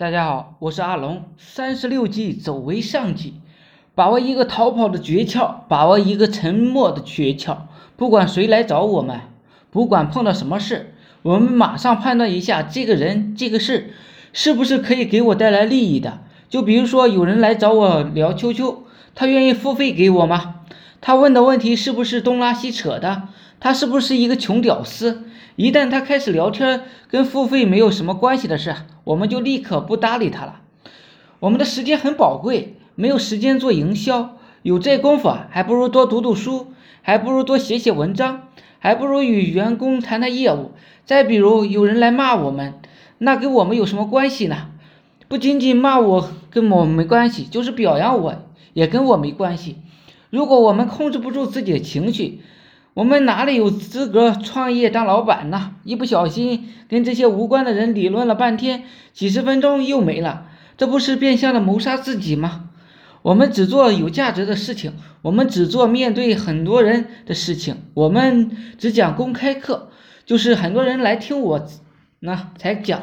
大家好，我是阿龙。三十六计，走为上计。把握一个逃跑的诀窍，把握一个沉默的诀窍。不管谁来找我们，不管碰到什么事，我们马上判断一下这个人、这个事是不是可以给我带来利益的。就比如说，有人来找我聊秋秋，他愿意付费给我吗？他问的问题是不是东拉西扯的？他是不是一个穷屌丝？一旦他开始聊天，跟付费没有什么关系的事，我们就立刻不搭理他了。我们的时间很宝贵，没有时间做营销，有这功夫啊，还不如多读读书，还不如多写写文章，还不如与员工谈谈业务。再比如有人来骂我们，那跟我们有什么关系呢？不仅仅骂我跟我没关系，就是表扬我也跟我没关系。如果我们控制不住自己的情绪，我们哪里有资格创业当老板呢？一不小心跟这些无关的人理论了半天，几十分钟又没了，这不是变相的谋杀自己吗？我们只做有价值的事情，我们只做面对很多人的事情，我们只讲公开课，就是很多人来听我那才讲，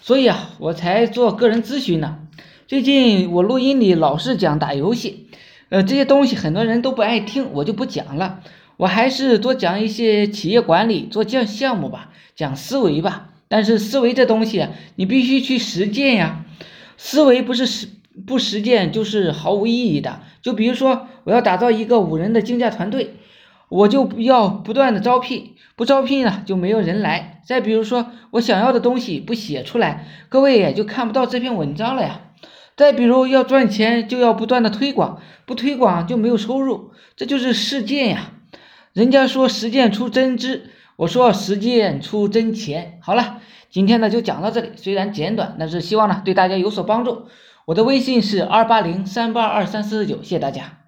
所以啊，我才做个人咨询呢。最近我录音里老是讲打游戏，呃，这些东西很多人都不爱听，我就不讲了。我还是多讲一些企业管理，做项项目吧，讲思维吧。但是思维这东西，你必须去实践呀。思维不是实不实践就是毫无意义的。就比如说，我要打造一个五人的竞价团队，我就要不断的招聘，不招聘呢就没有人来。再比如说，我想要的东西不写出来，各位也就看不到这篇文章了呀。再比如要赚钱，就要不断的推广，不推广就没有收入，这就是实践呀。人家说实践出真知，我说实践出真钱。好了，今天呢就讲到这里，虽然简短，但是希望呢对大家有所帮助。我的微信是二八零三八二三四四九，谢谢大家。